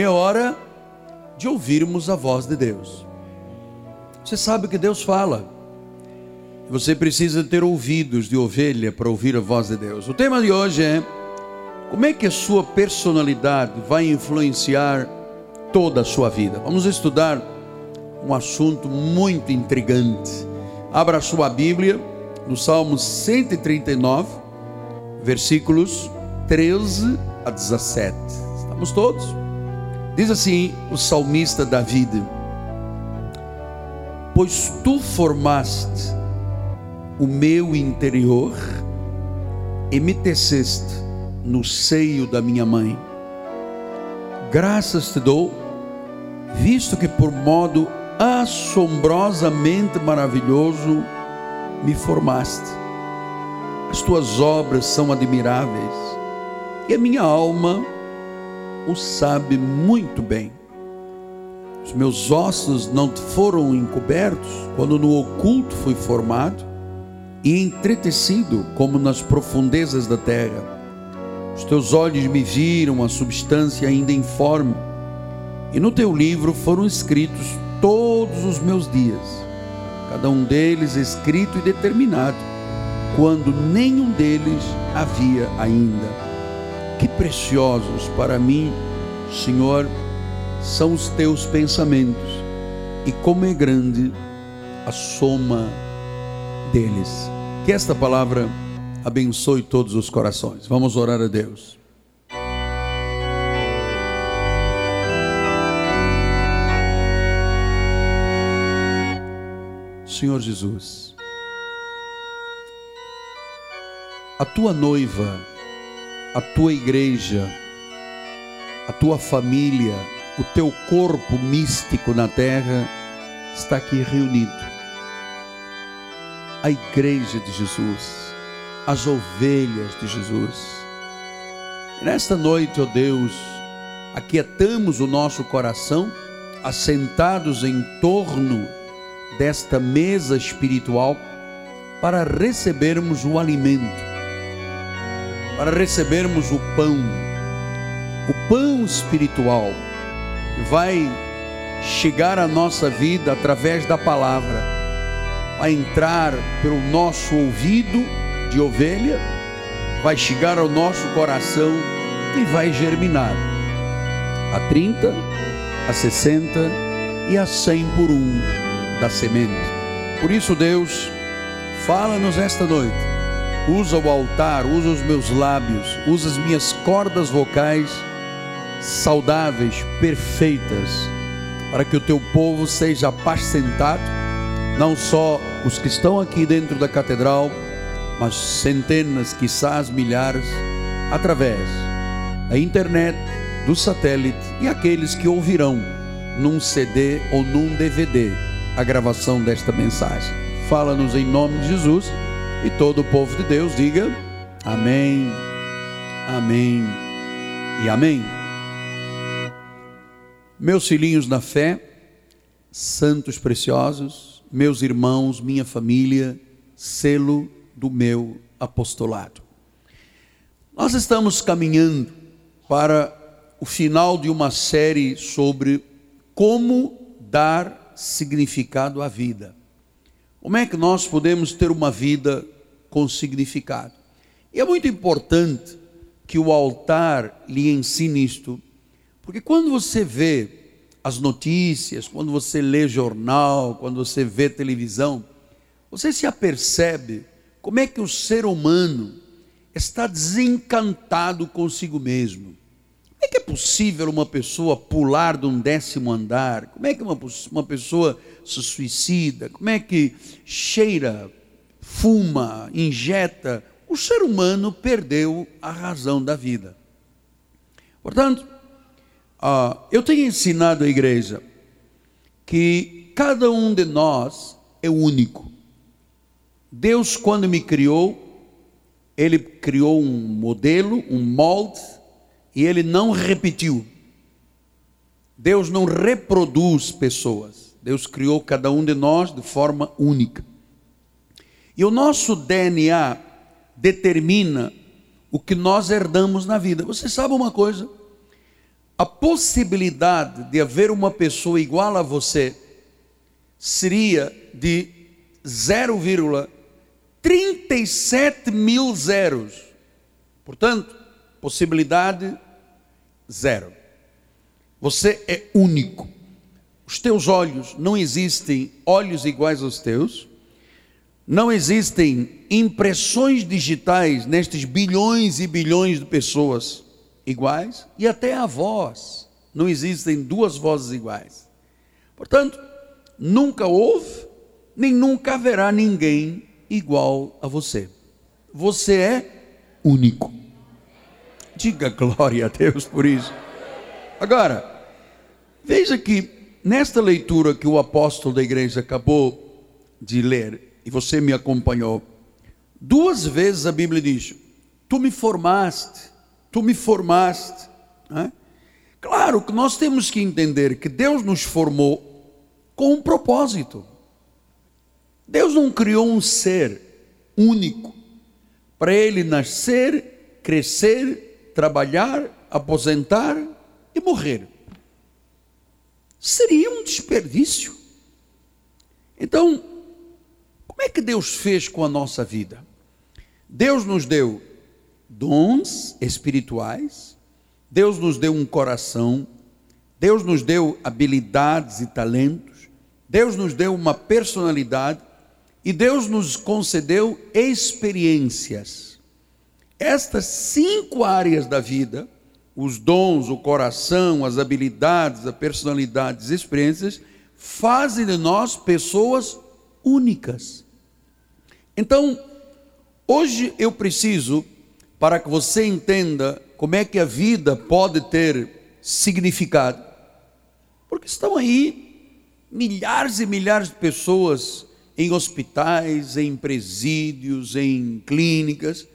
é hora de ouvirmos a voz de Deus. Você sabe que Deus fala. Você precisa ter ouvidos de ovelha para ouvir a voz de Deus. O tema de hoje é como é que a sua personalidade vai influenciar toda a sua vida. Vamos estudar um assunto muito intrigante. Abra sua Bíblia no Salmo 139, versículos 13 a 17. Estamos todos? Diz assim o salmista David: Pois tu formaste o meu interior e me teceste no seio da minha mãe. Graças te dou, visto que por modo assombrosamente maravilhoso me formaste. As tuas obras são admiráveis e a minha alma o sabe muito bem. Os meus ossos não foram encobertos quando no oculto fui formado e entretecido como nas profundezas da terra. Os teus olhos me viram a substância ainda informe, e no teu livro foram escritos todos os meus dias, cada um deles escrito e determinado, quando nenhum deles havia ainda que preciosos para mim, Senhor, são os teus pensamentos, e como é grande a soma deles. Que esta palavra abençoe todos os corações. Vamos orar a Deus. Senhor Jesus, a tua noiva, a tua igreja, a tua família, o teu corpo místico na terra está aqui reunido. A igreja de Jesus, as ovelhas de Jesus. Nesta noite, ó Deus, aquietamos o nosso coração, assentados em torno desta mesa espiritual, para recebermos o alimento para recebermos o pão, o pão espiritual, que vai chegar à nossa vida através da palavra, vai entrar pelo nosso ouvido de ovelha, vai chegar ao nosso coração e vai germinar a 30, a 60 e a 100 por um da semente. Por isso, Deus, fala-nos esta noite usa o altar, usa os meus lábios, usa as minhas cordas vocais saudáveis, perfeitas, para que o teu povo seja apacentado, não só os que estão aqui dentro da catedral, mas centenas, quizás milhares, através da internet, do satélite e aqueles que ouvirão num CD ou num DVD a gravação desta mensagem. Fala-nos em nome de Jesus e todo o povo de Deus diga amém, amém e amém. Meus filhinhos na fé, santos preciosos, meus irmãos, minha família, selo do meu apostolado. Nós estamos caminhando para o final de uma série sobre como dar significado à vida. Como é que nós podemos ter uma vida com significado. E é muito importante que o altar lhe ensine isto, porque quando você vê as notícias, quando você lê jornal, quando você vê televisão, você se apercebe como é que o ser humano está desencantado consigo mesmo. Como é que é possível uma pessoa pular de um décimo andar? Como é que uma, uma pessoa se suicida? Como é que cheira fuma, injeta, o ser humano perdeu a razão da vida. Portanto, eu tenho ensinado à igreja que cada um de nós é único. Deus, quando me criou, Ele criou um modelo, um molde, e Ele não repetiu. Deus não reproduz pessoas. Deus criou cada um de nós de forma única. E o nosso DNA determina o que nós herdamos na vida. Você sabe uma coisa? a possibilidade de haver uma pessoa igual a você seria de 0,37 mil zeros. Portanto, possibilidade zero. Você é único. Os teus olhos não existem olhos iguais aos teus. Não existem impressões digitais nestes bilhões e bilhões de pessoas iguais e até a voz. Não existem duas vozes iguais. Portanto, nunca houve, nem nunca haverá ninguém igual a você. Você é único. Diga glória a Deus por isso. Agora, veja que nesta leitura que o apóstolo da igreja acabou de ler, e você me acompanhou, duas vezes a Bíblia diz: Tu me formaste, tu me formaste. Né? Claro que nós temos que entender que Deus nos formou com um propósito. Deus não criou um ser único para ele nascer, crescer, trabalhar, aposentar e morrer. Seria um desperdício. Então, como é que Deus fez com a nossa vida? Deus nos deu dons espirituais, Deus nos deu um coração, Deus nos deu habilidades e talentos, Deus nos deu uma personalidade e Deus nos concedeu experiências. Estas cinco áreas da vida, os dons, o coração, as habilidades, a personalidade, as experiências, fazem de nós pessoas únicas. Então, hoje eu preciso, para que você entenda como é que a vida pode ter significado, porque estão aí milhares e milhares de pessoas em hospitais, em presídios, em clínicas,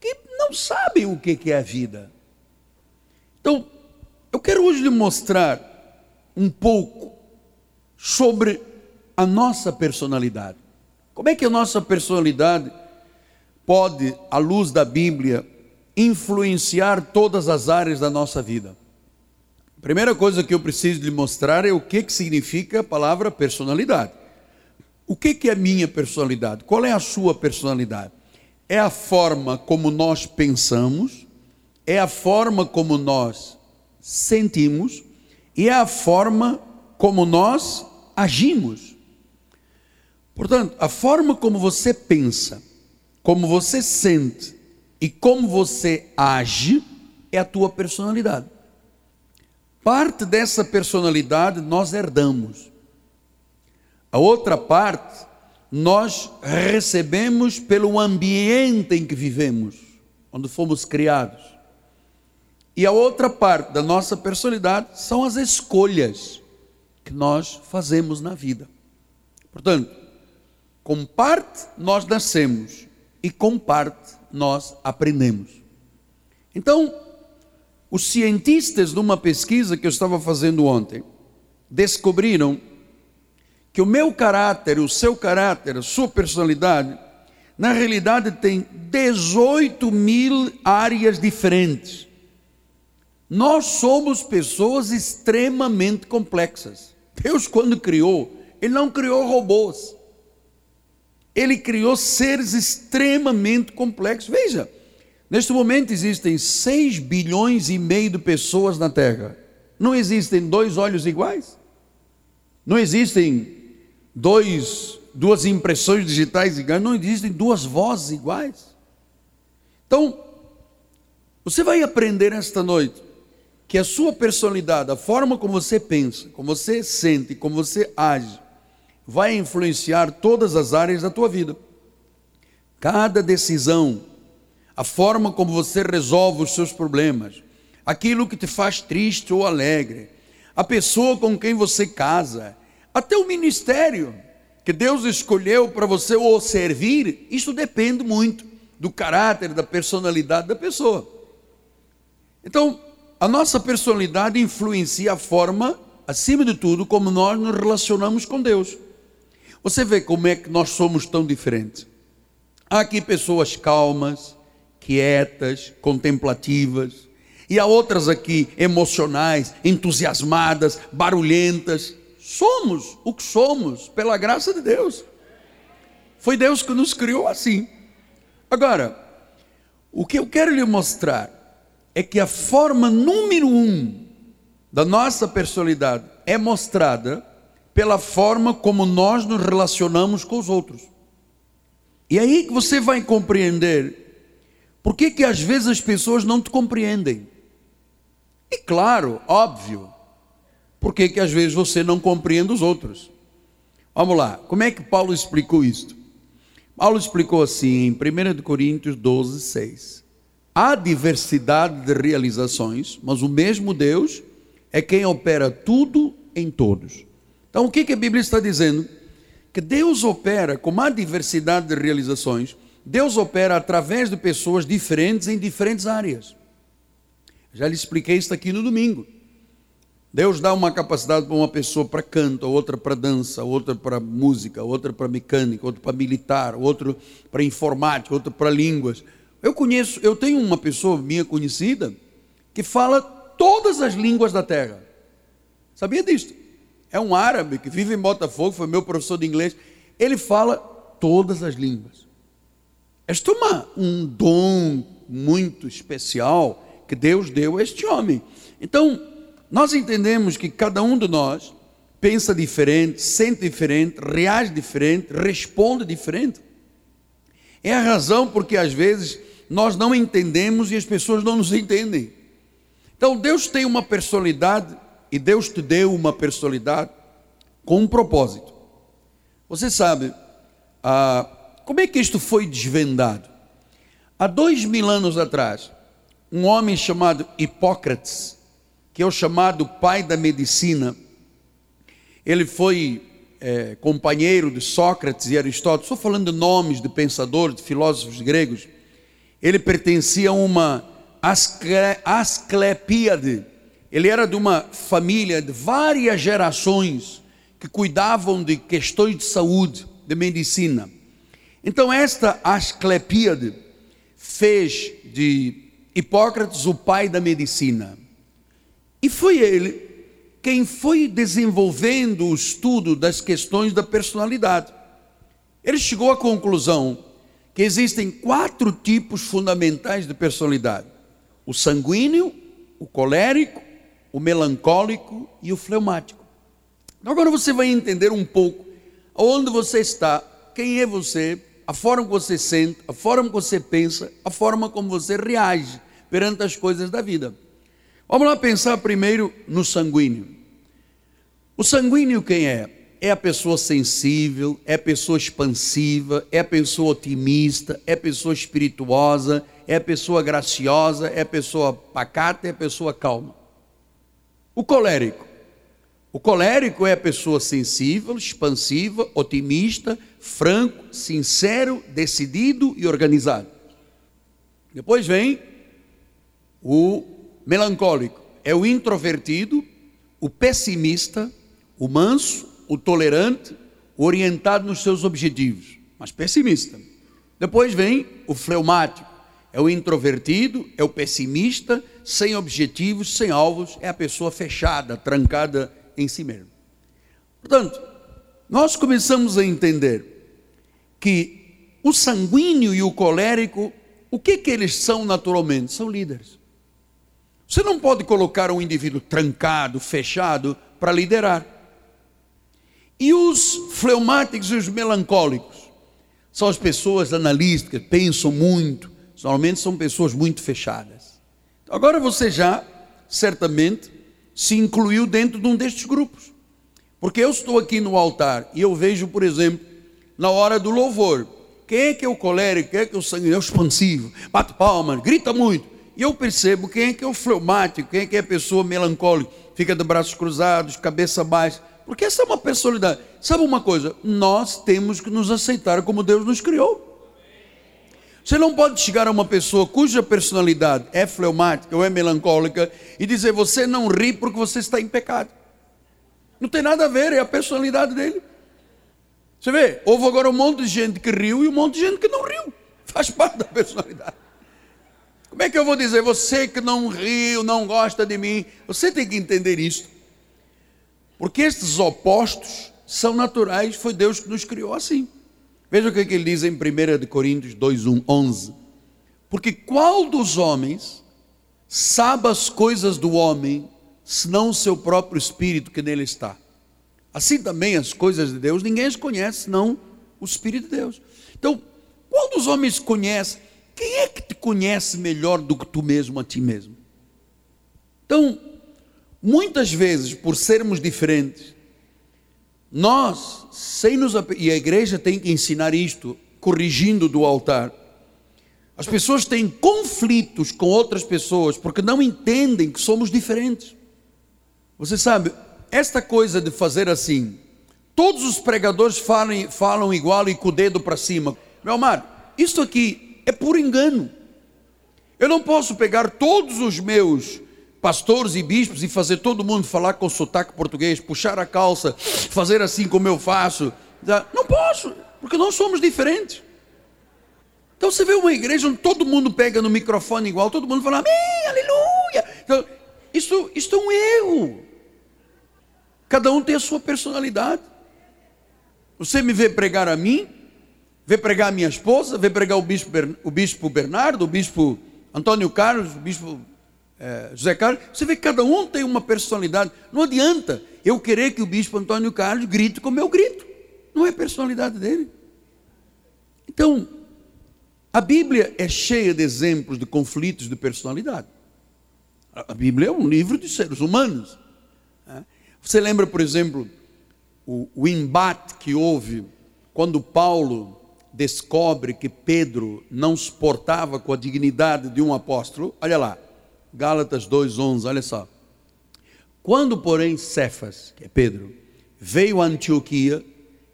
que não sabem o que é a vida. Então, eu quero hoje lhe mostrar um pouco sobre a nossa personalidade. Como é que a nossa personalidade pode, à luz da Bíblia, influenciar todas as áreas da nossa vida? A primeira coisa que eu preciso lhe mostrar é o que, que significa a palavra personalidade. O que, que é minha personalidade? Qual é a sua personalidade? É a forma como nós pensamos, é a forma como nós sentimos e é a forma como nós agimos. Portanto, a forma como você pensa, como você sente e como você age é a tua personalidade. Parte dessa personalidade nós herdamos. A outra parte nós recebemos pelo ambiente em que vivemos, onde fomos criados. E a outra parte da nossa personalidade são as escolhas que nós fazemos na vida. Portanto, com parte nós nascemos e com parte nós aprendemos. Então, os cientistas, numa pesquisa que eu estava fazendo ontem, descobriram que o meu caráter, o seu caráter, a sua personalidade, na realidade tem 18 mil áreas diferentes. Nós somos pessoas extremamente complexas. Deus, quando criou, Ele não criou robôs. Ele criou seres extremamente complexos. Veja, neste momento existem 6 bilhões e meio de pessoas na Terra. Não existem dois olhos iguais? Não existem dois, duas impressões digitais iguais, não existem duas vozes iguais. Então, você vai aprender esta noite que a sua personalidade, a forma como você pensa, como você sente, como você age, vai influenciar todas as áreas da tua vida. Cada decisão, a forma como você resolve os seus problemas, aquilo que te faz triste ou alegre, a pessoa com quem você casa, até o ministério que Deus escolheu para você o servir, isso depende muito do caráter, da personalidade da pessoa. Então, a nossa personalidade influencia a forma, acima de tudo, como nós nos relacionamos com Deus. Você vê como é que nós somos tão diferentes. Há aqui pessoas calmas, quietas, contemplativas. E há outras aqui emocionais, entusiasmadas, barulhentas. Somos o que somos pela graça de Deus. Foi Deus que nos criou assim. Agora, o que eu quero lhe mostrar é que a forma número um da nossa personalidade é mostrada pela forma como nós nos relacionamos com os outros. E aí que você vai compreender por que, que às vezes as pessoas não te compreendem. E claro, óbvio, por que, que às vezes você não compreende os outros. Vamos lá, como é que Paulo explicou isto? Paulo explicou assim em 1 Coríntios 12, 6. Há diversidade de realizações, mas o mesmo Deus é quem opera tudo em todos. Então, o que, que a Bíblia está dizendo? Que Deus opera, com uma diversidade de realizações, Deus opera através de pessoas diferentes em diferentes áreas. Já lhe expliquei isso aqui no domingo. Deus dá uma capacidade para uma pessoa para canto, outra para dança, outra para música, outra para mecânica, outra para militar, outro para informática, outra para línguas. Eu conheço, eu tenho uma pessoa minha conhecida que fala todas as línguas da terra. Sabia disso? É um árabe que vive em Botafogo, foi meu professor de inglês. Ele fala todas as línguas. Este é um dom muito especial que Deus deu a este homem. Então, nós entendemos que cada um de nós pensa diferente, sente diferente, reage diferente, responde diferente. É a razão porque às vezes nós não entendemos e as pessoas não nos entendem. Então Deus tem uma personalidade e Deus te deu uma personalidade com um propósito. Você sabe, ah, como é que isto foi desvendado? Há dois mil anos atrás, um homem chamado Hipócrates, que é o chamado pai da medicina, ele foi é, companheiro de Sócrates e Aristóteles, estou falando de nomes de pensadores, de filósofos gregos. Ele pertencia a uma Asclepíade, ele era de uma família de várias gerações que cuidavam de questões de saúde, de medicina. Então, esta Asclepíade fez de Hipócrates o pai da medicina. E foi ele quem foi desenvolvendo o estudo das questões da personalidade. Ele chegou à conclusão que existem quatro tipos fundamentais de personalidade: o sanguíneo, o colérico, o melancólico e o fleumático. Agora você vai entender um pouco onde você está, quem é você, a forma que você sente, a forma que você pensa, a forma como você reage perante as coisas da vida. Vamos lá pensar primeiro no sanguíneo. O sanguíneo quem é? É a pessoa sensível, é a pessoa expansiva, é a pessoa otimista, é a pessoa espirituosa, é a pessoa graciosa, é a pessoa pacata, é a pessoa calma. O colérico. O colérico é a pessoa sensível, expansiva, otimista, franco, sincero, decidido e organizado. Depois vem o melancólico. É o introvertido, o pessimista, o manso, o tolerante, o orientado nos seus objetivos, mas pessimista. Depois vem o fleumático é o introvertido, é o pessimista, sem objetivos, sem alvos, é a pessoa fechada, trancada em si mesmo. Portanto, nós começamos a entender que o sanguíneo e o colérico, o que que eles são naturalmente? São líderes. Você não pode colocar um indivíduo trancado, fechado para liderar. E os fleumáticos e os melancólicos são as pessoas que pensam muito, Normalmente são pessoas muito fechadas. Agora você já, certamente, se incluiu dentro de um destes grupos. Porque eu estou aqui no altar e eu vejo, por exemplo, na hora do louvor, quem é que é o colérico, quem é que é o sanguíneo, é o expansivo, bate palma, grita muito. E eu percebo quem é que é o fleumático, quem é que é a pessoa melancólica, fica de braços cruzados, cabeça baixa. Porque essa é uma personalidade. Sabe uma coisa? Nós temos que nos aceitar como Deus nos criou. Você não pode chegar a uma pessoa cuja personalidade é fleumática ou é melancólica e dizer você não ri porque você está em pecado. Não tem nada a ver, é a personalidade dele. Você vê, houve agora um monte de gente que riu e um monte de gente que não riu. Faz parte da personalidade. Como é que eu vou dizer, você que não riu, não gosta de mim? Você tem que entender isso. Porque estes opostos são naturais, foi Deus que nos criou assim. Veja o que, ele diz em 1 Coríntios 2, 11. Porque qual dos homens sabe as coisas do homem, senão o seu próprio espírito que nele está? Assim também as coisas de Deus, ninguém as conhece, senão o Espírito de Deus. Então, qual dos homens conhece? Quem é que te conhece melhor do que tu mesmo a ti mesmo? Então, muitas vezes, por sermos diferentes, nós, sem nos. E a igreja tem que ensinar isto, corrigindo do altar. As pessoas têm conflitos com outras pessoas porque não entendem que somos diferentes. Você sabe, esta coisa de fazer assim, todos os pregadores falam, falam igual e com o dedo para cima. Meu amado, isso aqui é por engano. Eu não posso pegar todos os meus pastores e bispos e fazer todo mundo falar com sotaque português, puxar a calça, fazer assim como eu faço. Não posso, porque nós somos diferentes. Então você vê uma igreja onde todo mundo pega no microfone igual, todo mundo fala amém, aleluia. Então, isso, isso é um erro. Cada um tem a sua personalidade. Você me vê pregar a mim, vê pregar a minha esposa, vê pregar o bispo, o bispo Bernardo, o bispo Antônio Carlos, o bispo é, José Carlos. Você vê que cada um tem uma personalidade. Não adianta eu querer que o bispo Antônio Carlos grite como eu grito. Não é personalidade dele. Então, a Bíblia é cheia de exemplos de conflitos de personalidade. A Bíblia é um livro de seres humanos. Né? Você lembra, por exemplo, o, o embate que houve quando Paulo descobre que Pedro não se portava com a dignidade de um apóstolo? Olha lá, Gálatas 2,11, olha só. Quando, porém, Cefas, que é Pedro, veio a Antioquia,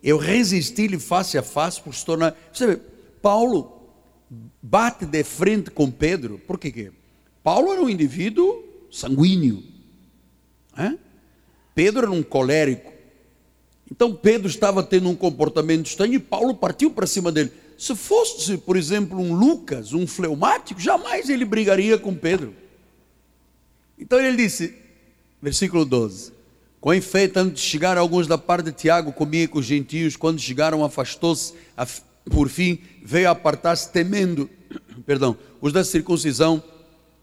eu resisti-lhe face a face por se tornar. Você vê, Paulo bate de frente com Pedro, por quê? Paulo era um indivíduo sanguíneo, né? Pedro era um colérico. Então Pedro estava tendo um comportamento estranho e Paulo partiu para cima dele. Se fosse, por exemplo, um Lucas, um fleumático, jamais ele brigaria com Pedro. Então ele disse, versículo 12: Com efeito, antes de chegar alguns da parte de Tiago, comia com os gentios, quando chegaram, afastou-se, por fim, veio apartar-se temendo, perdão, os da circuncisão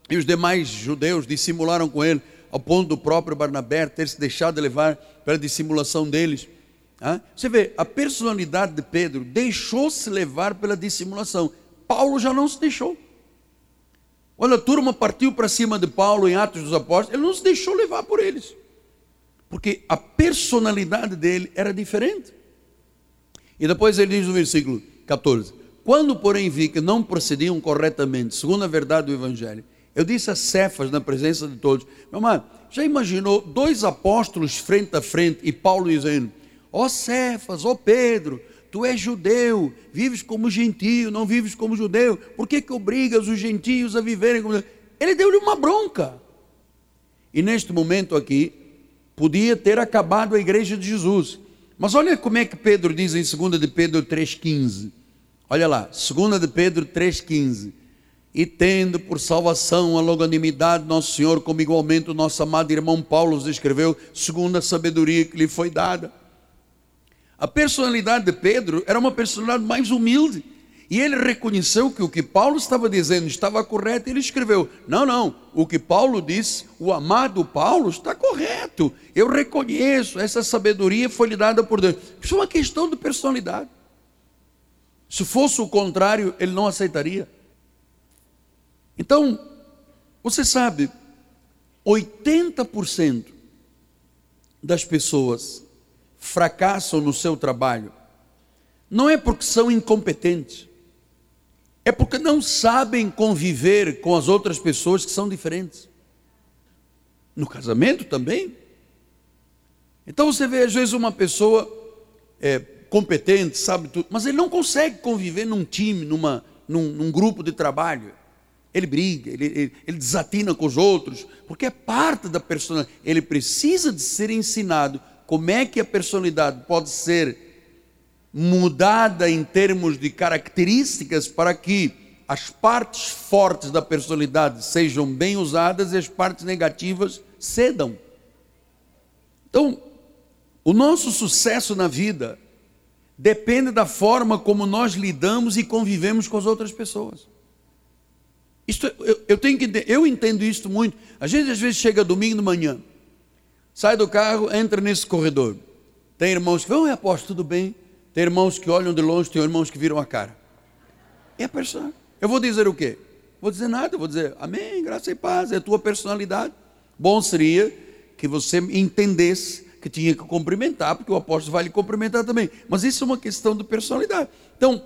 e os demais judeus dissimularam com ele, ao ponto do próprio Barnabé ter se deixado levar pela dissimulação deles. Você vê, a personalidade de Pedro deixou-se levar pela dissimulação. Paulo já não se deixou. Quando a turma partiu para cima de Paulo em Atos dos Apóstolos, ele não se deixou levar por eles. Porque a personalidade dele era diferente. E depois ele diz no versículo 14: Quando, porém, vi que não procediam corretamente, segundo a verdade do Evangelho, eu disse a Cefas, na presença de todos: Meu irmão, já imaginou dois apóstolos frente a frente e Paulo dizendo: Ó oh Cefas, ó oh Pedro, tu és judeu, vives como gentio, não vives como judeu, por que, que obrigas os gentios a viverem como. Ele deu-lhe uma bronca. E neste momento aqui, podia ter acabado a igreja de Jesus. Mas olha como é que Pedro diz em 2 de Pedro 3,15. Olha lá, 2 de Pedro 3,15. E tendo por salvação a longanimidade nosso Senhor, como igualmente o nosso amado irmão Paulo nos escreveu, segundo a sabedoria que lhe foi dada. A personalidade de Pedro era uma personalidade mais humilde. E ele reconheceu que o que Paulo estava dizendo estava correto, e ele escreveu: Não, não, o que Paulo disse, o amado Paulo, está correto. Eu reconheço, essa sabedoria foi lhe dada por Deus. Isso é uma questão de personalidade. Se fosse o contrário, ele não aceitaria. Então, você sabe, 80% das pessoas fracassam no seu trabalho, não é porque são incompetentes, é porque não sabem conviver com as outras pessoas que são diferentes. No casamento também. Então você vê, às vezes, uma pessoa é, competente, sabe tudo, mas ele não consegue conviver num time, numa, num, num grupo de trabalho. Ele briga, ele, ele, ele, desatina com os outros, porque é parte da personalidade. Ele precisa de ser ensinado como é que a personalidade pode ser mudada em termos de características para que as partes fortes da personalidade sejam bem usadas e as partes negativas cedam. Então, o nosso sucesso na vida depende da forma como nós lidamos e convivemos com as outras pessoas. Isto, eu, eu tenho que eu entendo isso muito. A gente às vezes chega domingo de manhã, sai do carro, entra nesse corredor. Tem irmãos que vão, e aposto, tudo bem. Tem irmãos que olham de longe, tem irmãos que viram a cara. É a pessoa. Eu vou dizer o quê? Vou dizer nada, vou dizer amém, graça e paz, é a tua personalidade. Bom seria que você entendesse que tinha que cumprimentar, porque o apóstolo vai lhe cumprimentar também. Mas isso é uma questão de personalidade. Então,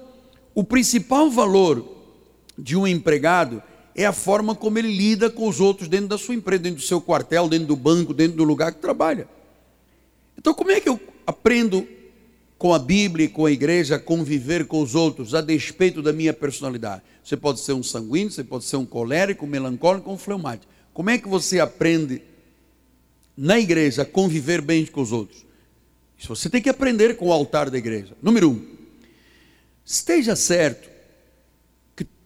o principal valor de um empregado é a forma como ele lida com os outros dentro da sua empresa, dentro do seu quartel, dentro do banco, dentro do lugar que trabalha. Então, como é que eu aprendo com a Bíblia e com a igreja a conviver com os outros a despeito da minha personalidade? Você pode ser um sanguíneo, você pode ser um colérico, um melancólico, um fleumático. Como é que você aprende na igreja a conviver bem com os outros? Isso você tem que aprender com o altar da igreja. Número um, esteja certo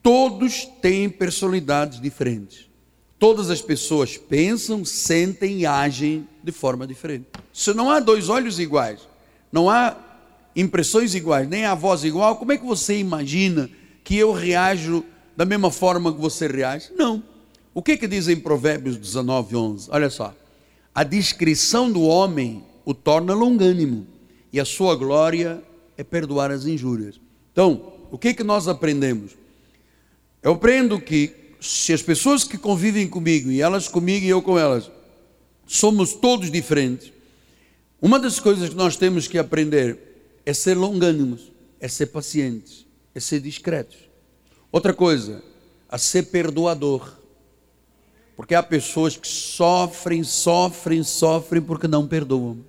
Todos têm personalidades diferentes. Todas as pessoas pensam, sentem e agem de forma diferente. Se não há dois olhos iguais, não há impressões iguais, nem a voz igual, como é que você imagina que eu reajo da mesma forma que você reage? Não. O que que diz em Provérbios 19, 11? Olha só. A descrição do homem o torna longânimo, e a sua glória é perdoar as injúrias. Então, o que que nós aprendemos? Eu aprendo que se as pessoas que convivem comigo, e elas comigo e eu com elas, somos todos diferentes, uma das coisas que nós temos que aprender é ser longânimos, é ser pacientes, é ser discretos. Outra coisa, a ser perdoador. Porque há pessoas que sofrem, sofrem, sofrem porque não perdoam.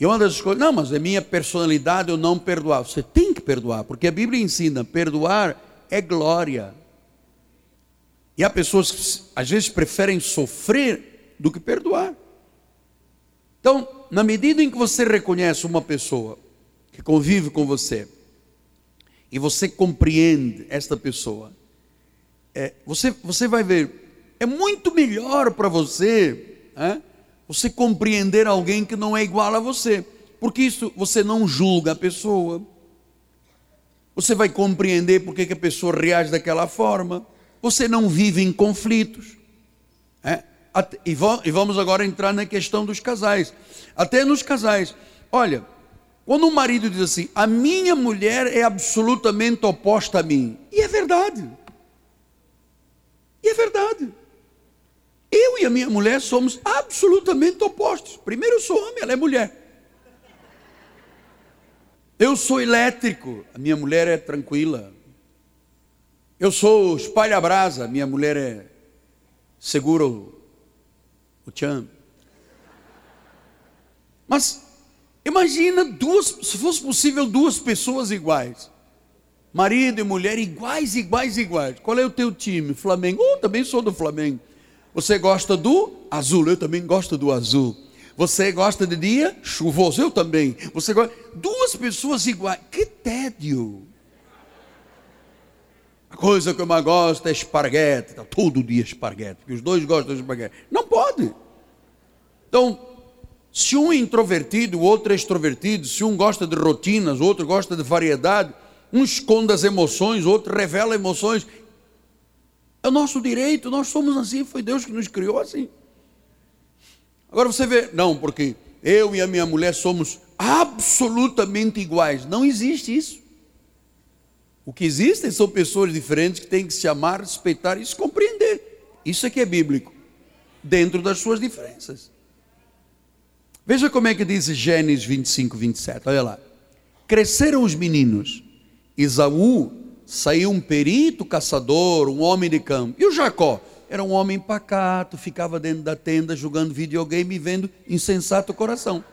E uma das coisas, não, mas é minha personalidade eu não perdoar. Você tem que perdoar, porque a Bíblia ensina: perdoar é glória. E há pessoas que às vezes preferem sofrer do que perdoar. Então, na medida em que você reconhece uma pessoa que convive com você, e você compreende esta pessoa, é, você, você vai ver, é muito melhor para você é, você compreender alguém que não é igual a você, porque isso você não julga a pessoa, você vai compreender por que a pessoa reage daquela forma. Você não vive em conflitos. É? E vamos agora entrar na questão dos casais. Até nos casais. Olha, quando um marido diz assim: a minha mulher é absolutamente oposta a mim. E é verdade. E é verdade. Eu e a minha mulher somos absolutamente opostos. Primeiro eu sou homem, ela é mulher. Eu sou elétrico, a minha mulher é tranquila. Eu sou espalha-brasa, minha mulher é segura o, o tchan. Mas imagina duas, se fosse possível, duas pessoas iguais. Marido e mulher iguais, iguais, iguais. Qual é o teu time? Flamengo. Oh, também sou do Flamengo. Você gosta do azul? Eu também gosto do azul. Você gosta de dia chuvoso? Eu também. Você gosta? Duas pessoas iguais. Que tédio. A coisa que eu mais gosto é esparguete. Tá todo dia esparguete. Porque os dois gostam de esparguete. Não pode. Então, se um é introvertido, o outro é extrovertido. Se um gosta de rotinas, o outro gosta de variedade. Um esconde as emoções, o outro revela emoções. É o nosso direito, nós somos assim, foi Deus que nos criou assim. Agora você vê, não, porque eu e a minha mulher somos absolutamente iguais. Não existe isso. O que existem são pessoas diferentes que têm que se amar, respeitar e se compreender. Isso é que é bíblico, dentro das suas diferenças. Veja como é que diz Gênesis 25, 27. Olha lá. Cresceram os meninos. Isaú saiu um perito caçador, um homem de campo. E o Jacó? Era um homem pacato, ficava dentro da tenda jogando videogame e vendo insensato coração.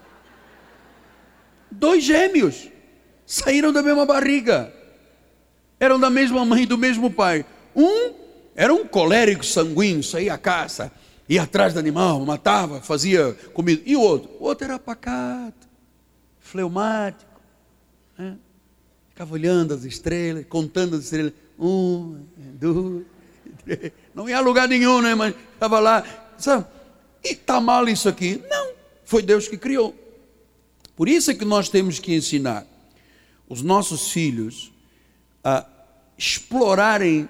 Dois gêmeos saíram da mesma barriga. Eram da mesma mãe e do mesmo pai. Um era um colérico sanguíneo, saía à caça, ia atrás do animal, matava, fazia comida. E o outro? O outro era pacato, fleumático. Né? Ficava olhando as estrelas, contando as estrelas. Um, dois, três. Não ia a lugar nenhum, né? Mas estava lá. Sabe? E está mal isso aqui? Não. Foi Deus que criou. Por isso é que nós temos que ensinar os nossos filhos a explorarem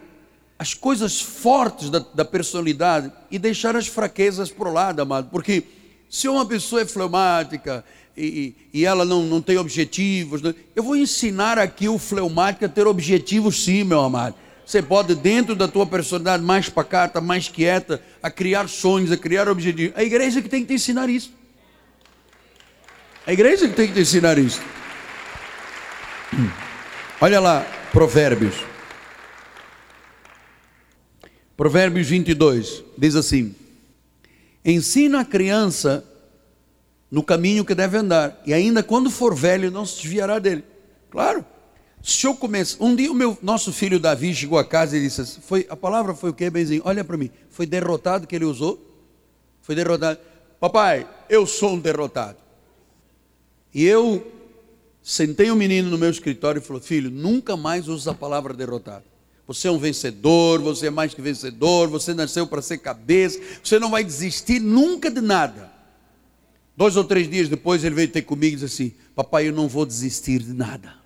as coisas fortes da, da personalidade e deixar as fraquezas para o lado, amado. Porque se uma pessoa é fleumática e, e ela não, não tem objetivos, né? eu vou ensinar aqui o fleumático a ter objetivos sim, meu amado. Você pode, dentro da tua personalidade mais pacata, mais quieta, a criar sonhos, a criar objetivos. A igreja que tem que te ensinar isso. A igreja que tem que te ensinar isso. Olha lá, Provérbios. Provérbios 22 diz assim: Ensina a criança no caminho que deve andar, e ainda quando for velho não se desviará dele. Claro. Se eu começar, um dia o meu nosso filho Davi chegou a casa e disse assim, foi a palavra foi o que, benzinho? Olha para mim. Foi derrotado que ele usou? Foi derrotado. Papai, eu sou um derrotado. E eu sentei o um menino no meu escritório e falou: "Filho, nunca mais usa a palavra derrotado. Você é um vencedor, você é mais que vencedor, você nasceu para ser cabeça, você não vai desistir nunca de nada. Dois ou três dias depois ele veio ter comigo e disse assim: Papai, eu não vou desistir de nada.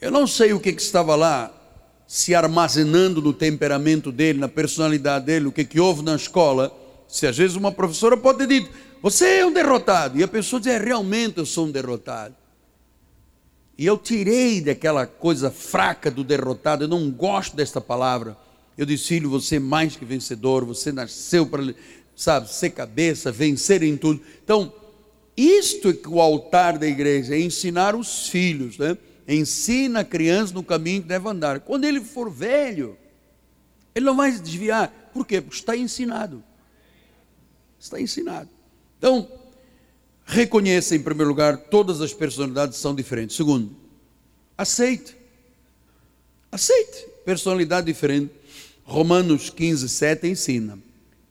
Eu não sei o que, que estava lá se armazenando no temperamento dele, na personalidade dele, o que, que houve na escola. Se às vezes uma professora pode ter dito: Você é um derrotado. E a pessoa diz: é, Realmente eu sou um derrotado. E eu tirei daquela coisa fraca do derrotado, eu não gosto desta palavra. Eu disse, filho, você é mais que vencedor, você nasceu para, sabe, ser cabeça, vencer em tudo. Então, isto é que o altar da igreja é ensinar os filhos, né? Ensina a criança no caminho que deve andar. Quando ele for velho, ele não vai se desviar. Por quê? Porque está ensinado. Está ensinado. Então, Reconheça, em primeiro lugar, todas as personalidades são diferentes. Segundo, aceite. Aceite. Personalidade diferente. Romanos 15, 7 ensina.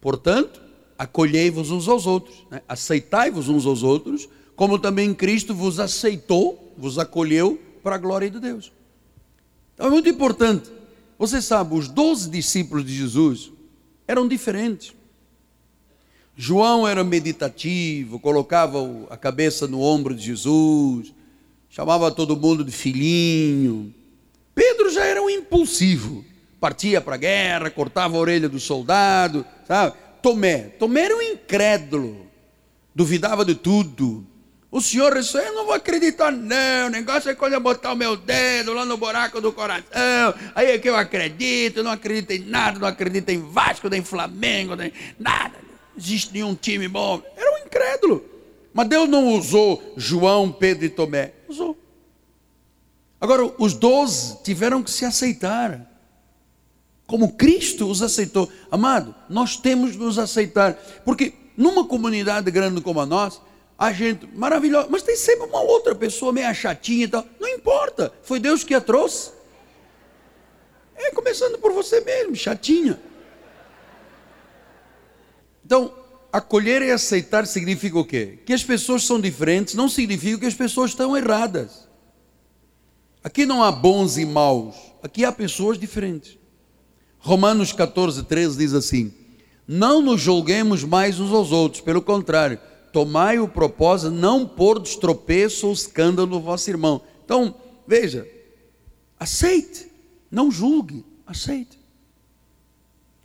Portanto, acolhei-vos uns aos outros, né? aceitai-vos uns aos outros, como também Cristo vos aceitou, vos acolheu para a glória de Deus. Então é muito importante. Você sabe, os doze discípulos de Jesus eram diferentes. João era meditativo, colocava a cabeça no ombro de Jesus, chamava todo mundo de filhinho. Pedro já era um impulsivo, partia para a guerra, cortava a orelha do soldado, sabe? Tomé, Tomé era um incrédulo, duvidava de tudo. O senhor disse, eu não vou acreditar não, o negócio é quando eu botar o meu dedo lá no buraco do coração, aí é que eu acredito, não acredito em nada, não acredito em Vasco, nem Flamengo, nem nada existe nenhum time bom. Era um incrédulo. Mas Deus não usou João, Pedro e Tomé. Usou. Agora, os doze tiveram que se aceitar. Como Cristo os aceitou. Amado, nós temos que nos aceitar. Porque numa comunidade grande como a nossa, a gente maravilhosa, mas tem sempre uma outra pessoa meio chatinha e tal. Não importa, foi Deus que a trouxe. É começando por você mesmo, chatinha. Então, acolher e aceitar significa o quê? Que as pessoas são diferentes não significa que as pessoas estão erradas. Aqui não há bons e maus, aqui há pessoas diferentes. Romanos 14, 13 diz assim: Não nos julguemos mais uns aos outros, pelo contrário, tomai o propósito não pôr destropeço ou escândalo no vosso irmão. Então, veja, aceite, não julgue, aceite.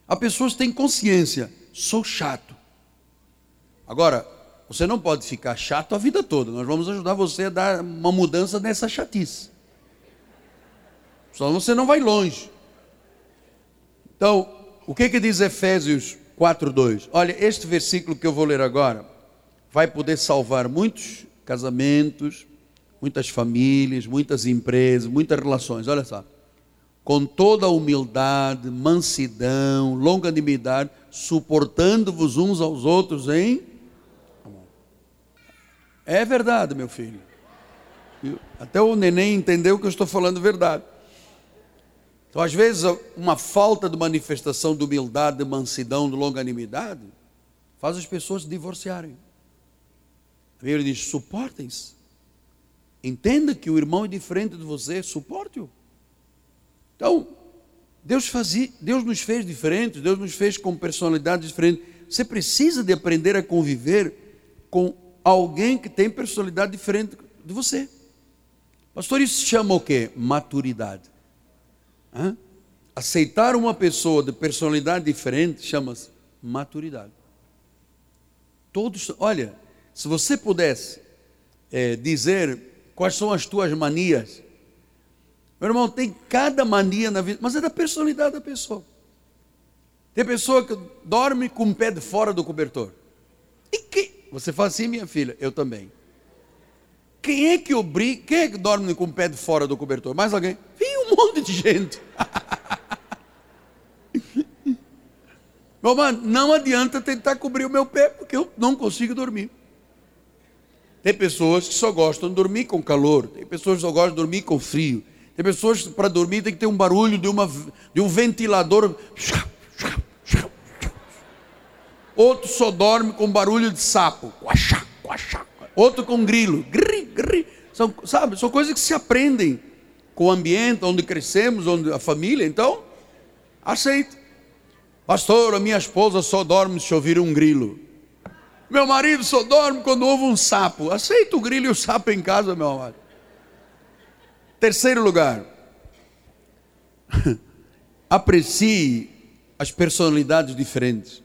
Há pessoas têm consciência sou chato. Agora, você não pode ficar chato a vida toda. Nós vamos ajudar você a dar uma mudança nessa chatice. Só você não vai longe. Então, o que, que diz Efésios 4:2? Olha, este versículo que eu vou ler agora vai poder salvar muitos casamentos, muitas famílias, muitas empresas, muitas relações. Olha só com toda humildade, mansidão, longanimidade, suportando-vos uns aos outros em É verdade, meu filho. Até o neném entendeu que eu estou falando verdade. Então, às vezes, uma falta de manifestação de humildade, de mansidão, de longanimidade, faz as pessoas se divorciarem. Bíblia diz: suportem-se. Entenda que o irmão é diferente de você, suporte-o. Então, Deus fazia, Deus nos fez diferentes, Deus nos fez com personalidades diferentes. Você precisa de aprender a conviver com alguém que tem personalidade diferente de você. Pastor, isso se chama o quê? Maturidade. Hã? Aceitar uma pessoa de personalidade diferente chama-se maturidade. Todos, olha, se você pudesse é, dizer quais são as tuas manias, meu irmão, tem cada mania na vida, mas é da personalidade da pessoa. Tem pessoa que dorme com o pé de fora do cobertor. E que? Você fala assim, minha filha, eu também. Quem é que obriga, quem é que dorme com o pé de fora do cobertor? Mais alguém? Vem um monte de gente. Meu mano, não adianta tentar cobrir o meu pé, porque eu não consigo dormir. Tem pessoas que só gostam de dormir com calor, tem pessoas que só gostam de dormir com frio, tem pessoas que para dormir tem que ter um barulho de, uma, de um ventilador. Outro só dorme com barulho de sapo. Outro com grilo. Gri, gri. São, sabe, são coisas que se aprendem com o ambiente onde crescemos, onde a família. Então, aceita. Pastor, a minha esposa só dorme se ouvir um grilo. Meu marido só dorme quando ouve um sapo. Aceita o grilo e o sapo em casa, meu amado. Terceiro lugar. Aprecie as personalidades diferentes.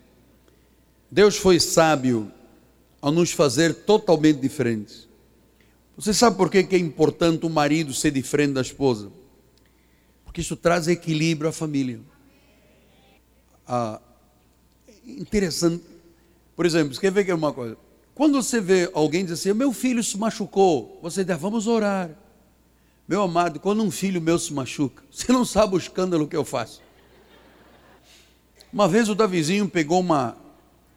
Deus foi sábio ao nos fazer totalmente diferentes. Você sabe por que é importante o marido ser diferente da esposa? Porque isso traz equilíbrio à família ah, interessante. Por exemplo, quer ver que é uma coisa? Quando você vê alguém dizer assim, meu filho se machucou, você diz, vamos orar. Meu amado, quando um filho meu se machuca, você não sabe o escândalo que eu faço. Uma vez o Davizinho pegou uma,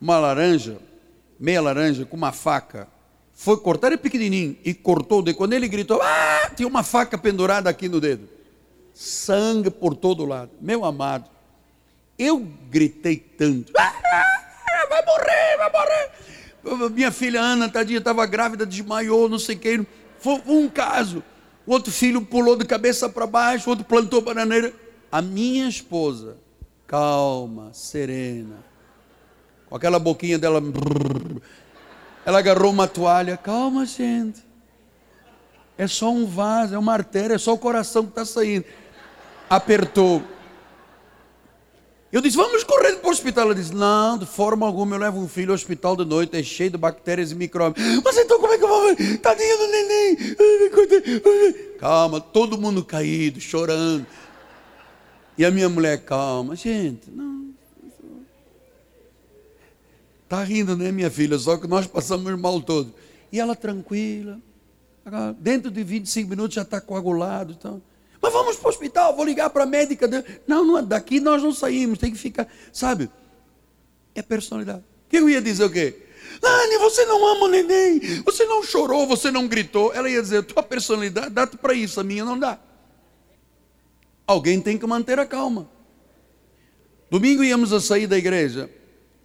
uma laranja, meia laranja, com uma faca, foi cortar, era pequenininho, e cortou o dedo. Quando ele gritou, ah, tinha uma faca pendurada aqui no dedo. Sangue por todo lado. Meu amado, eu gritei tanto. Ah, vai morrer, vai morrer. Minha filha Ana, tadinha, estava grávida, desmaiou, não sei o que. Foi um caso. O outro filho pulou de cabeça para baixo, o outro plantou bananeira. A minha esposa, calma, serena, com aquela boquinha dela, ela agarrou uma toalha. Calma, gente. É só um vaso, é uma artéria, é só o coração que está saindo. Apertou. Eu disse, vamos correndo para o hospital. Ela disse, não, de forma alguma eu levo um filho ao hospital de noite, é cheio de bactérias e micróbios. Mas então como é que eu vou ver? Tadinho do neném. Calma, todo mundo caído, chorando. E a minha mulher, calma, gente, não. Está rindo, né, minha filha? Só que nós passamos mal todo. E ela tranquila. Dentro de 25 minutos já está coagulado. Então. Mas vamos para o hospital, vou ligar para a médica. Não, não, daqui nós não saímos, tem que ficar. Sabe? É personalidade. O que eu ia dizer o quê? Lani, você não ama o neném, você não chorou, você não gritou. Ela ia dizer, tua personalidade dá para isso, a minha não dá. Alguém tem que manter a calma. Domingo íamos a sair da igreja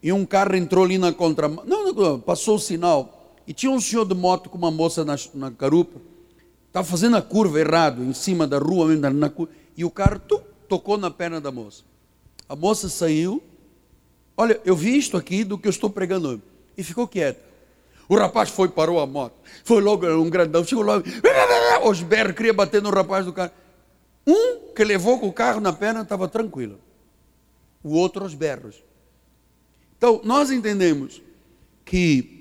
e um carro entrou ali na contramão. Não, não, passou o sinal. E tinha um senhor de moto com uma moça na, na carupa. Estava fazendo a curva errado, em cima da rua, na, na, e o carro tocou na perna da moça. A moça saiu. Olha, eu vi isto aqui do que eu estou pregando e ficou quieta. O rapaz foi, parou a moto. Foi logo um grandão, chegou logo, os berros, queria bater no rapaz do carro. Um que levou com o carro na perna estava tranquilo. O outro aos berros. Então, nós entendemos que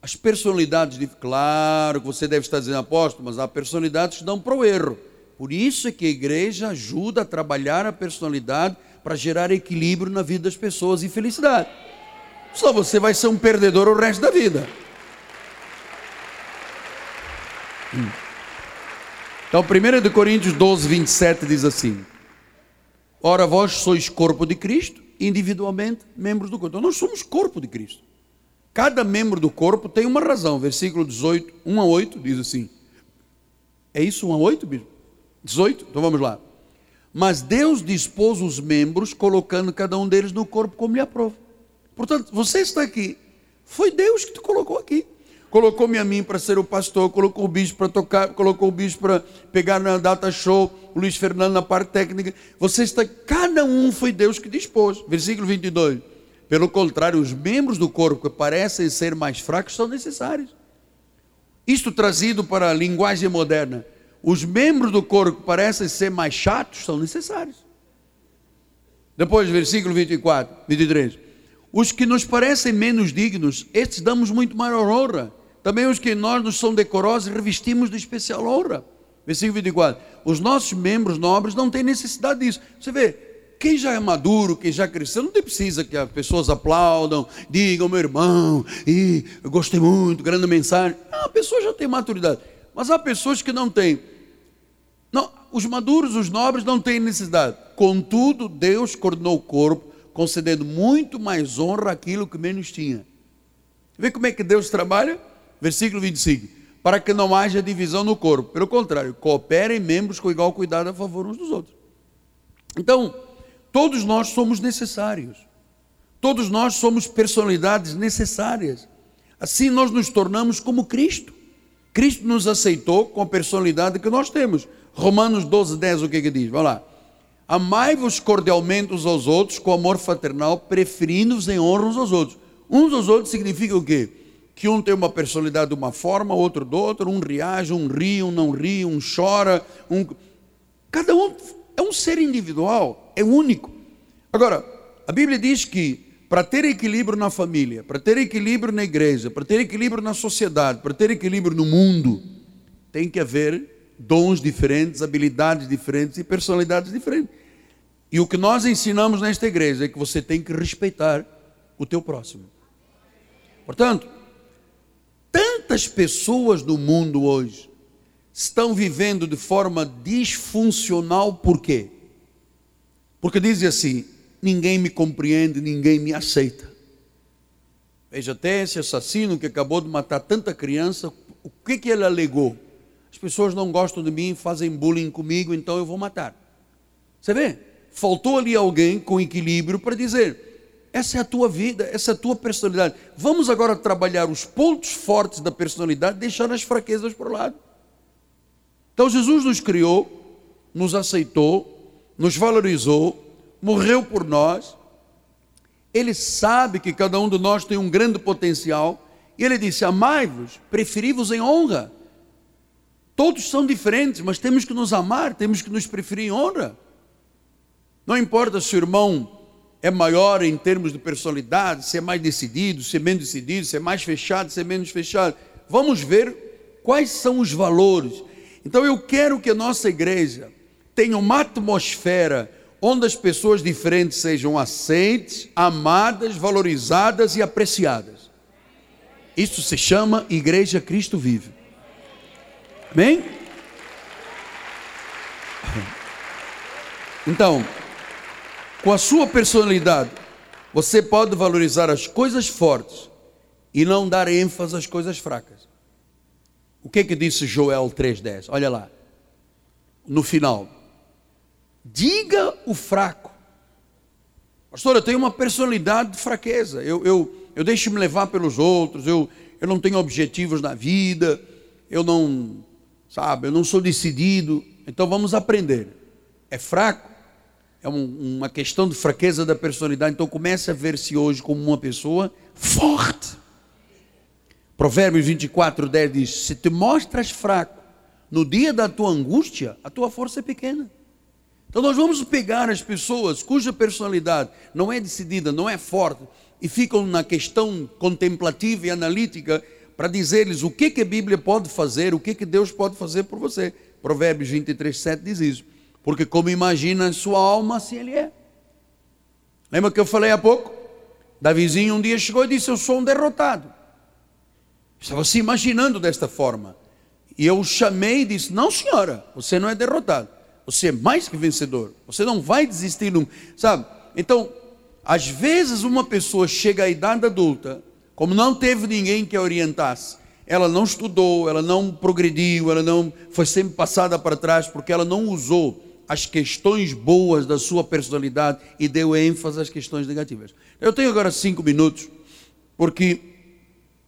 as personalidades, claro que você deve estar dizendo apóstolo, mas há personalidades que dão para o erro. Por isso é que a igreja ajuda a trabalhar a personalidade para gerar equilíbrio na vida das pessoas e felicidade. Só você vai ser um perdedor o resto da vida. Hum. Então, 1 de Coríntios 12, 27 diz assim: Ora, vós sois corpo de Cristo, individualmente membros do corpo. Então, nós somos corpo de Cristo. Cada membro do corpo tem uma razão. Versículo 18, 1 a 8 diz assim. É isso 1 a 8, bispo? 18? Então vamos lá. Mas Deus dispôs os membros, colocando cada um deles no corpo como lhe aprova. Portanto, você está aqui. Foi Deus que te colocou aqui. colocou-me a mim para ser o pastor, colocou o bicho para tocar, colocou o bicho para pegar na data show, o Luiz Fernando na parte técnica. Você está, cada um foi Deus que dispôs. Versículo 22. Pelo contrário, os membros do corpo que parecem ser mais fracos são necessários. Isto trazido para a linguagem moderna. Os membros do corpo que parecem ser mais chatos são necessários. Depois, versículo 24, 23. Os que nos parecem menos dignos, estes damos muito maior honra. Também os que nós nos são decorosos, revestimos de especial honra. Versículo 24. Os nossos membros nobres não têm necessidade disso. Você vê, quem já é maduro, quem já cresceu, não precisa que as pessoas aplaudam, digam, meu irmão, e eu gostei muito, grande mensagem. Não, a pessoa já tem maturidade. Mas há pessoas que não têm. Não, os maduros, os nobres não têm necessidade. Contudo, Deus coordenou o corpo concedendo muito mais honra àquilo que menos tinha. Vê como é que Deus trabalha? Versículo 25. Para que não haja divisão no corpo. Pelo contrário, cooperem membros com igual cuidado a favor uns dos outros. Então, todos nós somos necessários. Todos nós somos personalidades necessárias. Assim nós nos tornamos como Cristo. Cristo nos aceitou com a personalidade que nós temos. Romanos 12, 10, o que, que diz? Vamos lá. Amai-vos cordialmente uns aos outros com amor fraternal, preferindo-vos em honra uns aos outros. Uns aos outros significa o quê? Que um tem uma personalidade de uma forma, outro de outra, um reage, um ri, um não ri, um chora. Um... Cada um é um ser individual, é único. Agora, a Bíblia diz que para ter equilíbrio na família, para ter equilíbrio na igreja, para ter equilíbrio na sociedade, para ter equilíbrio no mundo, tem que haver dons diferentes, habilidades diferentes e personalidades diferentes. E o que nós ensinamos nesta igreja é que você tem que respeitar o teu próximo. Portanto, tantas pessoas no mundo hoje estão vivendo de forma disfuncional por quê? Porque dizem assim: ninguém me compreende, ninguém me aceita. Veja até esse assassino que acabou de matar tanta criança, o que, que ele alegou? As pessoas não gostam de mim, fazem bullying comigo, então eu vou matar. Você vê? Faltou ali alguém com equilíbrio para dizer: essa é a tua vida, essa é a tua personalidade. Vamos agora trabalhar os pontos fortes da personalidade, deixar as fraquezas para o lado. Então Jesus nos criou, nos aceitou, nos valorizou, morreu por nós. Ele sabe que cada um de nós tem um grande potencial. E ele disse: Amai-vos, preferi-vos em honra. Todos são diferentes, mas temos que nos amar, temos que nos preferir em honra. Não importa se o irmão é maior em termos de personalidade, se é mais decidido, se é menos decidido, se é mais fechado, se é menos fechado. Vamos ver quais são os valores. Então eu quero que a nossa igreja tenha uma atmosfera onde as pessoas diferentes sejam aceites, amadas, valorizadas e apreciadas. Isso se chama Igreja Cristo Vive. Amém? Então, com a sua personalidade, você pode valorizar as coisas fortes e não dar ênfase às coisas fracas. O que é que disse Joel 3:10? Olha lá. No final. Diga o fraco. Pastor, eu tenho uma personalidade de fraqueza. Eu, eu, eu deixo-me levar pelos outros. Eu, eu não tenho objetivos na vida. Eu não sabe? Eu não sou decidido. Então vamos aprender. É fraco, é um, uma questão de fraqueza da personalidade. Então comece a ver-se hoje como uma pessoa forte. Provérbios 24, 10 diz: Se te mostras fraco no dia da tua angústia, a tua força é pequena. Então nós vamos pegar as pessoas cuja personalidade não é decidida, não é forte, e ficam na questão contemplativa e analítica, para dizer-lhes o que, que a Bíblia pode fazer, o que, que Deus pode fazer por você. Provérbios 23, 7 diz isso. Porque como imagina a sua alma, assim ele é. Lembra que eu falei há pouco? Davizinho um dia chegou e disse: Eu sou um derrotado. Estava se imaginando desta forma. E eu o chamei e disse: Não, senhora, você não é derrotado. Você é mais que vencedor. Você não vai desistir. Sabe? Então, às vezes uma pessoa chega à idade adulta como não teve ninguém que a orientasse, ela não estudou, ela não progrediu, ela não foi sempre passada para trás porque ela não usou as questões boas da sua personalidade e deu ênfase às questões negativas. Eu tenho agora cinco minutos, porque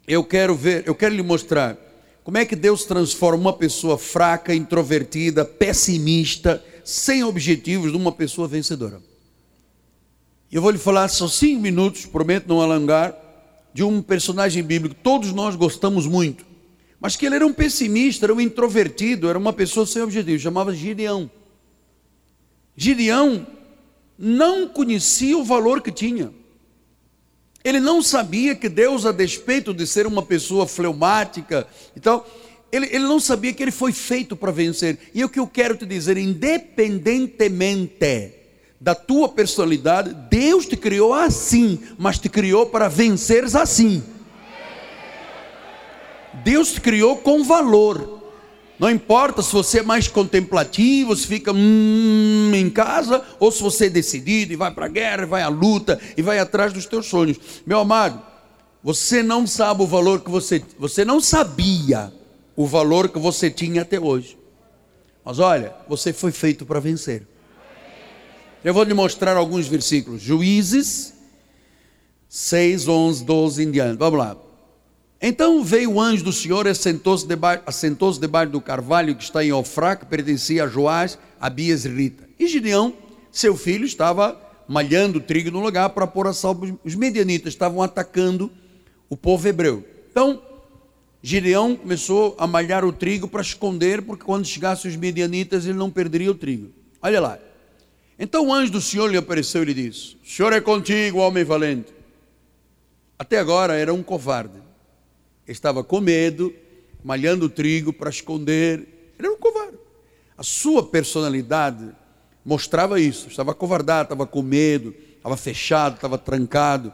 eu quero ver, eu quero lhe mostrar como é que Deus transforma uma pessoa fraca, introvertida, pessimista, sem objetivos, numa pessoa vencedora. Eu vou lhe falar só cinco minutos, prometo não alongar, de um personagem bíblico que todos nós gostamos muito, mas que ele era um pessimista, era um introvertido, era uma pessoa sem objetivo, chamava Gideão. Gideão não conhecia o valor que tinha. Ele não sabia que Deus, a despeito de ser uma pessoa fleumática e tal, ele, ele não sabia que ele foi feito para vencer. E o que eu quero te dizer, independentemente da tua personalidade, Deus te criou assim, mas te criou para venceres assim. Deus te criou com valor. Não importa se você é mais contemplativo, se fica hum, em casa, ou se você é decidido e vai para a guerra, vai à luta e vai atrás dos teus sonhos. Meu amado, você não sabe o valor que você, você não sabia o valor que você tinha até hoje. Mas olha, você foi feito para vencer. Eu vou lhe mostrar alguns versículos. Juízes 6, 11, 12 em diante. Vamos lá. Então veio o anjo do Senhor e assentou-se debaixo, assentou debaixo do carvalho que está em Ofrá, que pertencia a Joás, Abias e Rita. E Gideão, seu filho, estava malhando trigo no lugar para pôr a salvo. Os medianitas estavam atacando o povo hebreu. Então, Gideão começou a malhar o trigo para esconder, porque quando chegassem os medianitas ele não perderia o trigo. Olha lá. Então o anjo do Senhor lhe apareceu e lhe disse: O Senhor é contigo, homem valente. Até agora era um covarde estava com medo, malhando trigo para esconder. Ele era um covarde. A sua personalidade mostrava isso. Estava covardado, estava com medo, estava fechado, estava trancado.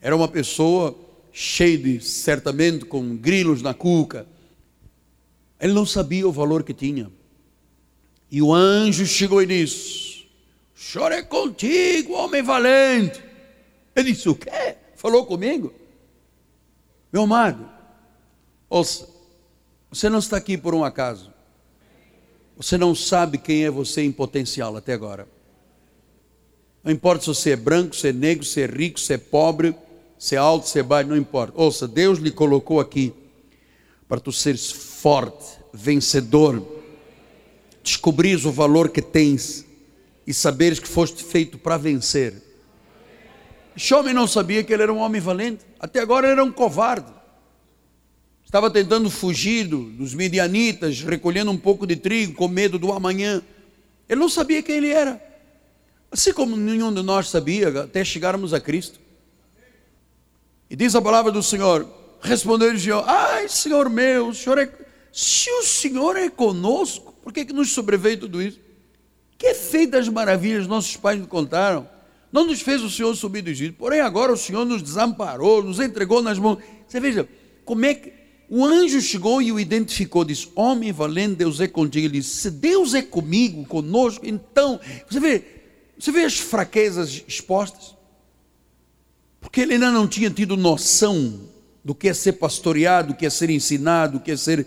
Era uma pessoa cheia de, certamente, com grilos na cuca. Ele não sabia o valor que tinha. E o anjo chegou e disse: Chore contigo, homem valente. Ele disse: O quê? Falou comigo? Meu amado, ouça, você não está aqui por um acaso. Você não sabe quem é você em potencial até agora. Não importa se você é branco, se é negro, se é rico, se é pobre, se é alto, se é baixo, não importa. Ouça, Deus lhe colocou aqui para tu seres forte, vencedor, descobrires o valor que tens e saberes que foste feito para vencer. Este homem não sabia que ele era um homem valente. Até agora era um covarde. Estava tentando fugir dos midianitas, recolhendo um pouco de trigo, com medo do amanhã. Ele não sabia quem ele era. Assim como nenhum de nós sabia, até chegarmos a Cristo. E diz a palavra do Senhor: respondeu-lhe Senhor: Ai, Senhor meu, o Senhor é... se o Senhor é conosco, por que, que nos sobreveio tudo isso? Que feitas maravilhas nossos pais nos contaram. Não nos fez o Senhor subir do Egito, porém agora o Senhor nos desamparou, nos entregou nas mãos. Você veja, como é que o anjo chegou e o identificou, disse: Homem valente, Deus é contigo. Ele disse: Se Deus é comigo, conosco, então, você vê, você vê as fraquezas expostas? Porque ele ainda não tinha tido noção do que é ser pastoreado, do que é ser ensinado, do que é ser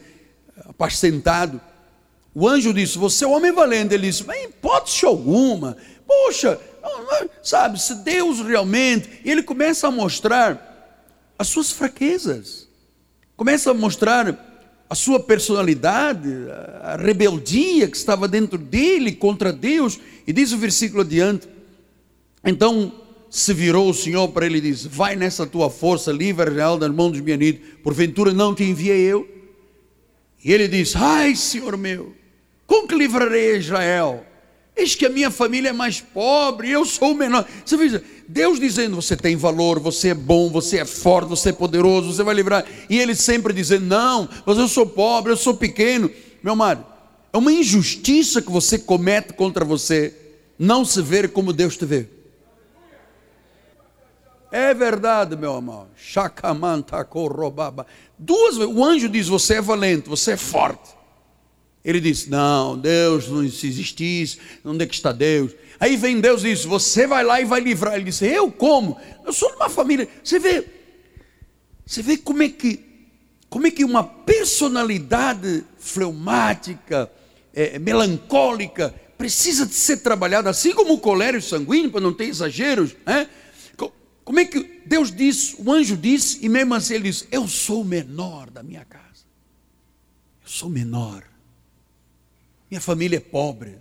apacentado. O anjo disse: Você é homem valente. Ele disse: Mas hipótese alguma, poxa, sabe, se Deus realmente, ele começa a mostrar as suas fraquezas, começa a mostrar a sua personalidade, a rebeldia que estava dentro dele contra Deus, e diz o versículo adiante: então se virou o Senhor para ele e disse: Vai nessa tua força, livre Israel das mãos dos mianitos, porventura não te enviei eu? E ele diz: Ai, Senhor meu, como que livrarei Israel? Eis que a minha família é mais pobre, eu sou o menor. Você veja, Deus dizendo: você tem valor, você é bom, você é forte, você é poderoso, você vai livrar. E ele sempre dizendo: não, mas eu sou pobre, eu sou pequeno. Meu amado, é uma injustiça que você comete contra você, não se ver como Deus te vê. É verdade, meu amor. Chacamanta corrobaba. Duas vezes, o anjo diz: você é valente, você é forte. Ele disse: Não, Deus não existisse, onde é que está Deus? Aí vem Deus e diz: Você vai lá e vai livrar. Ele disse: Eu como? Eu sou de uma família. Você vê, você vê como é que, como é que uma personalidade fleumática, é, melancólica, precisa de ser trabalhada, assim como o colérico sanguíneo, para não ter exageros, né? Como é que Deus disse, o anjo disse, e mesmo assim ele disse: Eu sou o menor da minha casa. Eu sou menor. Minha família é pobre.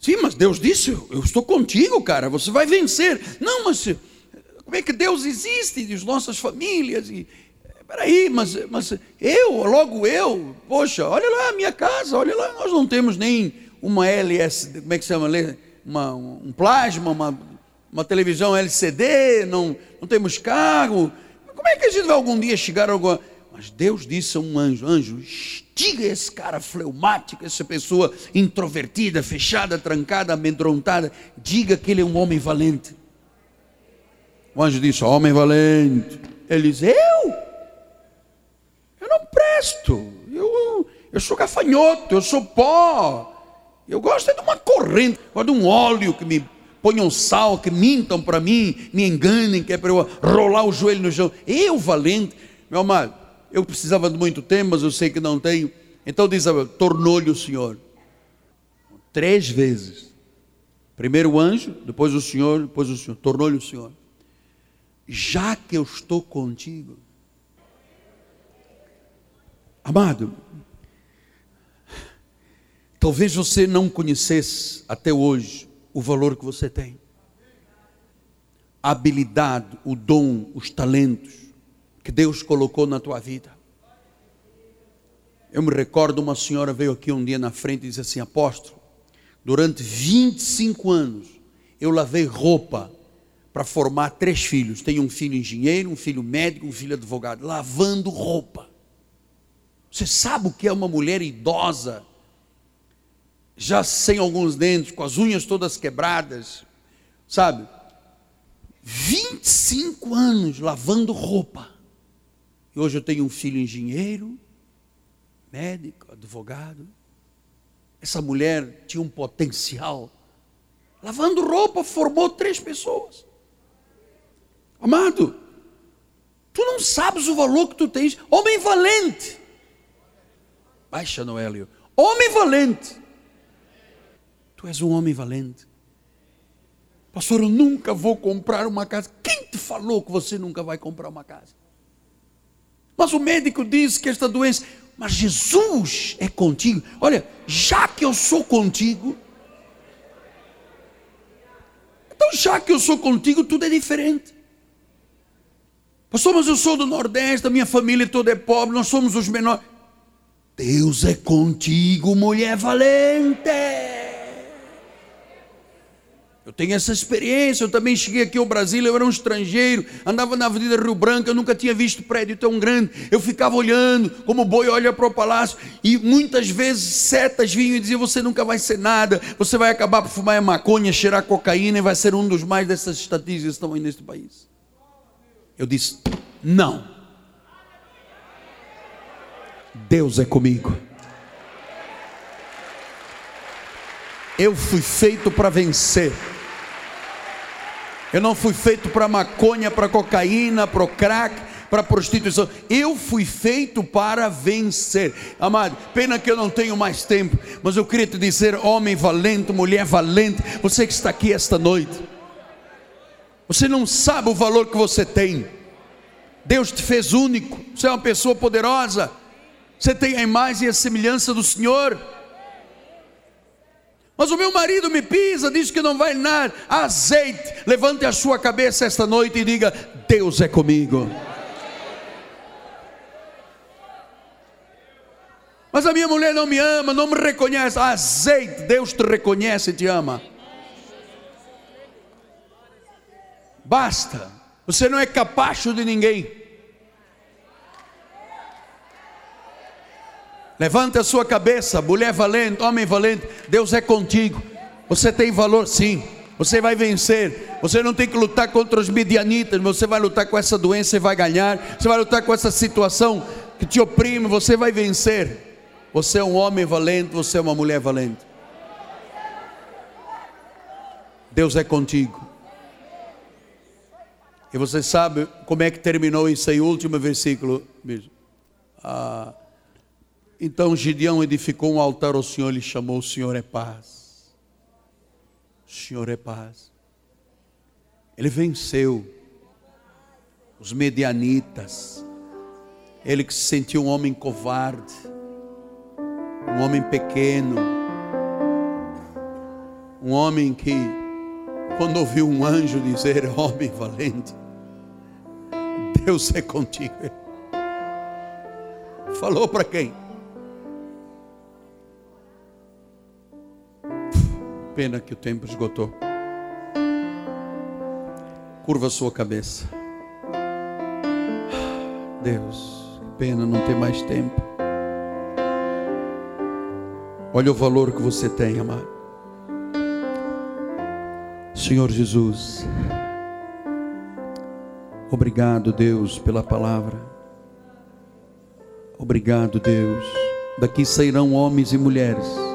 Sim, mas Deus disse: Eu estou contigo, cara, você vai vencer. Não, mas como é que Deus existe de nossas famílias? E, peraí, mas, mas eu, logo eu, poxa, olha lá a minha casa, olha lá, nós não temos nem uma LS, como é que se chama? Uma, um plasma, uma uma televisão LCD, não, não temos carro. Como é que a gente vai algum dia chegar a alguma. Mas Deus disse a um anjo: anjo, estiga esse cara fleumático, essa pessoa introvertida, fechada, trancada, amedrontada, diga que ele é um homem valente. O anjo disse: Homem valente. Ele diz: Eu? Eu não presto. Eu, eu sou gafanhoto, eu sou pó. Eu gosto é de uma corrente, gosto de um óleo que me ponham sal, que mintam para mim, me enganem, que é para eu rolar o joelho no chão. Eu, valente, meu amado, eu precisava de muito tempo, mas eu sei que não tenho. Então diz tornou-lhe o Senhor. Três vezes. Primeiro o anjo, depois o Senhor, depois o Senhor. Tornou-lhe o Senhor. Já que eu estou contigo. Amado, talvez você não conhecesse até hoje o valor que você tem. A habilidade, o dom, os talentos que Deus colocou na tua vida. Eu me recordo, uma senhora veio aqui um dia na frente e disse assim: Apóstolo, durante 25 anos eu lavei roupa para formar três filhos. Tenho um filho engenheiro, um filho médico, um filho advogado, lavando roupa. Você sabe o que é uma mulher idosa já sem alguns dentes, com as unhas todas quebradas, sabe? 25 anos lavando roupa. E hoje eu tenho um filho engenheiro, médico, advogado. Essa mulher tinha um potencial. Lavando roupa, formou três pessoas. Amado, tu não sabes o valor que tu tens. Homem valente. Baixa, Noélio. Homem valente. Tu és um homem valente. Pastor, eu nunca vou comprar uma casa. Quem te falou que você nunca vai comprar uma casa? Mas o médico disse que esta doença. Mas Jesus é contigo. Olha, já que eu sou contigo. Então, já que eu sou contigo, tudo é diferente. Pastor, mas eu sou do Nordeste, a minha família toda é pobre, nós somos os menores. Deus é contigo, mulher valente. Eu tenho essa experiência, eu também cheguei aqui ao Brasil, eu era um estrangeiro, andava na Avenida Rio Branco, eu nunca tinha visto prédio tão grande. Eu ficava olhando, como o boi olha para o palácio, e muitas vezes setas vinham e diziam: Você nunca vai ser nada, você vai acabar por fumar maconha, cheirar cocaína e vai ser um dos mais dessas estatísticas que estão aí neste país. Eu disse: Não. Deus é comigo. Eu fui feito para vencer. Eu não fui feito para maconha, para cocaína, para crack, para prostituição. Eu fui feito para vencer. Amado, pena que eu não tenho mais tempo, mas eu queria te dizer, homem valente, mulher valente, você que está aqui esta noite. Você não sabe o valor que você tem. Deus te fez único. Você é uma pessoa poderosa. Você tem a imagem e a semelhança do Senhor. Mas o meu marido me pisa, diz que não vai nada. Azeite, levante a sua cabeça esta noite e diga: Deus é comigo. Mas a minha mulher não me ama, não me reconhece. Azeite, Deus te reconhece e te ama. Basta. Você não é capacho de ninguém. Levante a sua cabeça, mulher valente, homem valente. Deus é contigo. Você tem valor, sim. Você vai vencer. Você não tem que lutar contra os medianitas. Você vai lutar com essa doença e vai ganhar. Você vai lutar com essa situação que te oprime. Você vai vencer. Você é um homem valente. Você é uma mulher valente. Deus é contigo. E você sabe como é que terminou o último versículo. Ah, então Gideão edificou um altar ao Senhor e chamou: O Senhor é paz. O Senhor é paz. Ele venceu os medianitas. Ele que se sentiu um homem covarde, um homem pequeno, um homem que, quando ouviu um anjo dizer, homem valente, Deus é contigo. Falou para quem? Pena que o tempo esgotou. Curva sua cabeça. Deus, pena não ter mais tempo. Olha o valor que você tem, amado. Senhor Jesus, obrigado, Deus, pela palavra. Obrigado, Deus. Daqui sairão homens e mulheres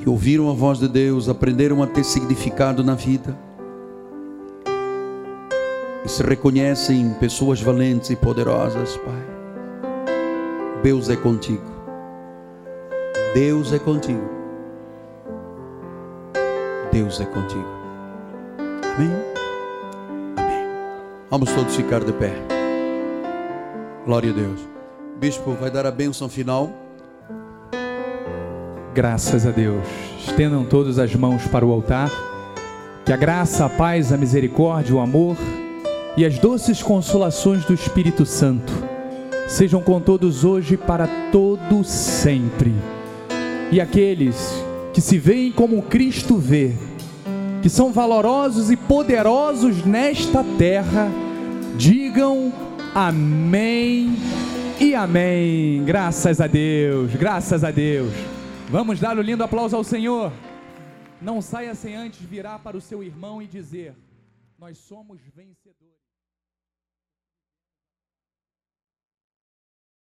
que ouviram a voz de Deus, aprenderam a ter significado na vida e se reconhecem pessoas valentes e poderosas, Pai. Deus é contigo. Deus é contigo. Deus é contigo. Amém? Amém. Vamos todos ficar de pé. Glória a Deus. Bispo vai dar a bênção final. Graças a Deus. Estendam todas as mãos para o altar. Que a graça, a paz, a misericórdia, o amor e as doces consolações do Espírito Santo sejam com todos hoje para todo sempre. E aqueles que se veem como Cristo vê, que são valorosos e poderosos nesta terra, digam amém e amém. Graças a Deus, graças a Deus. Vamos dar um lindo aplauso ao Senhor. Não saia sem antes virar para o seu irmão e dizer: Nós somos vencedores.